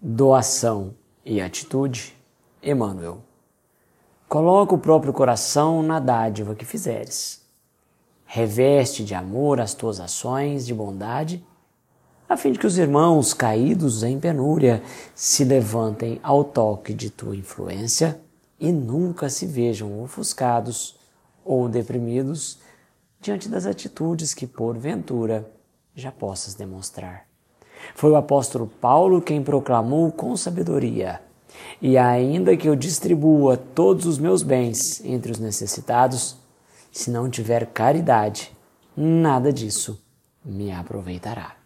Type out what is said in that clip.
doação e atitude, Emmanuel. Coloca o próprio coração na dádiva que fizeres. Reveste de amor as tuas ações de bondade, a fim de que os irmãos caídos em penúria se levantem ao toque de tua influência e nunca se vejam ofuscados ou deprimidos diante das atitudes que, porventura, já possas demonstrar. Foi o apóstolo Paulo quem proclamou com sabedoria: E ainda que eu distribua todos os meus bens entre os necessitados, se não tiver caridade, nada disso me aproveitará.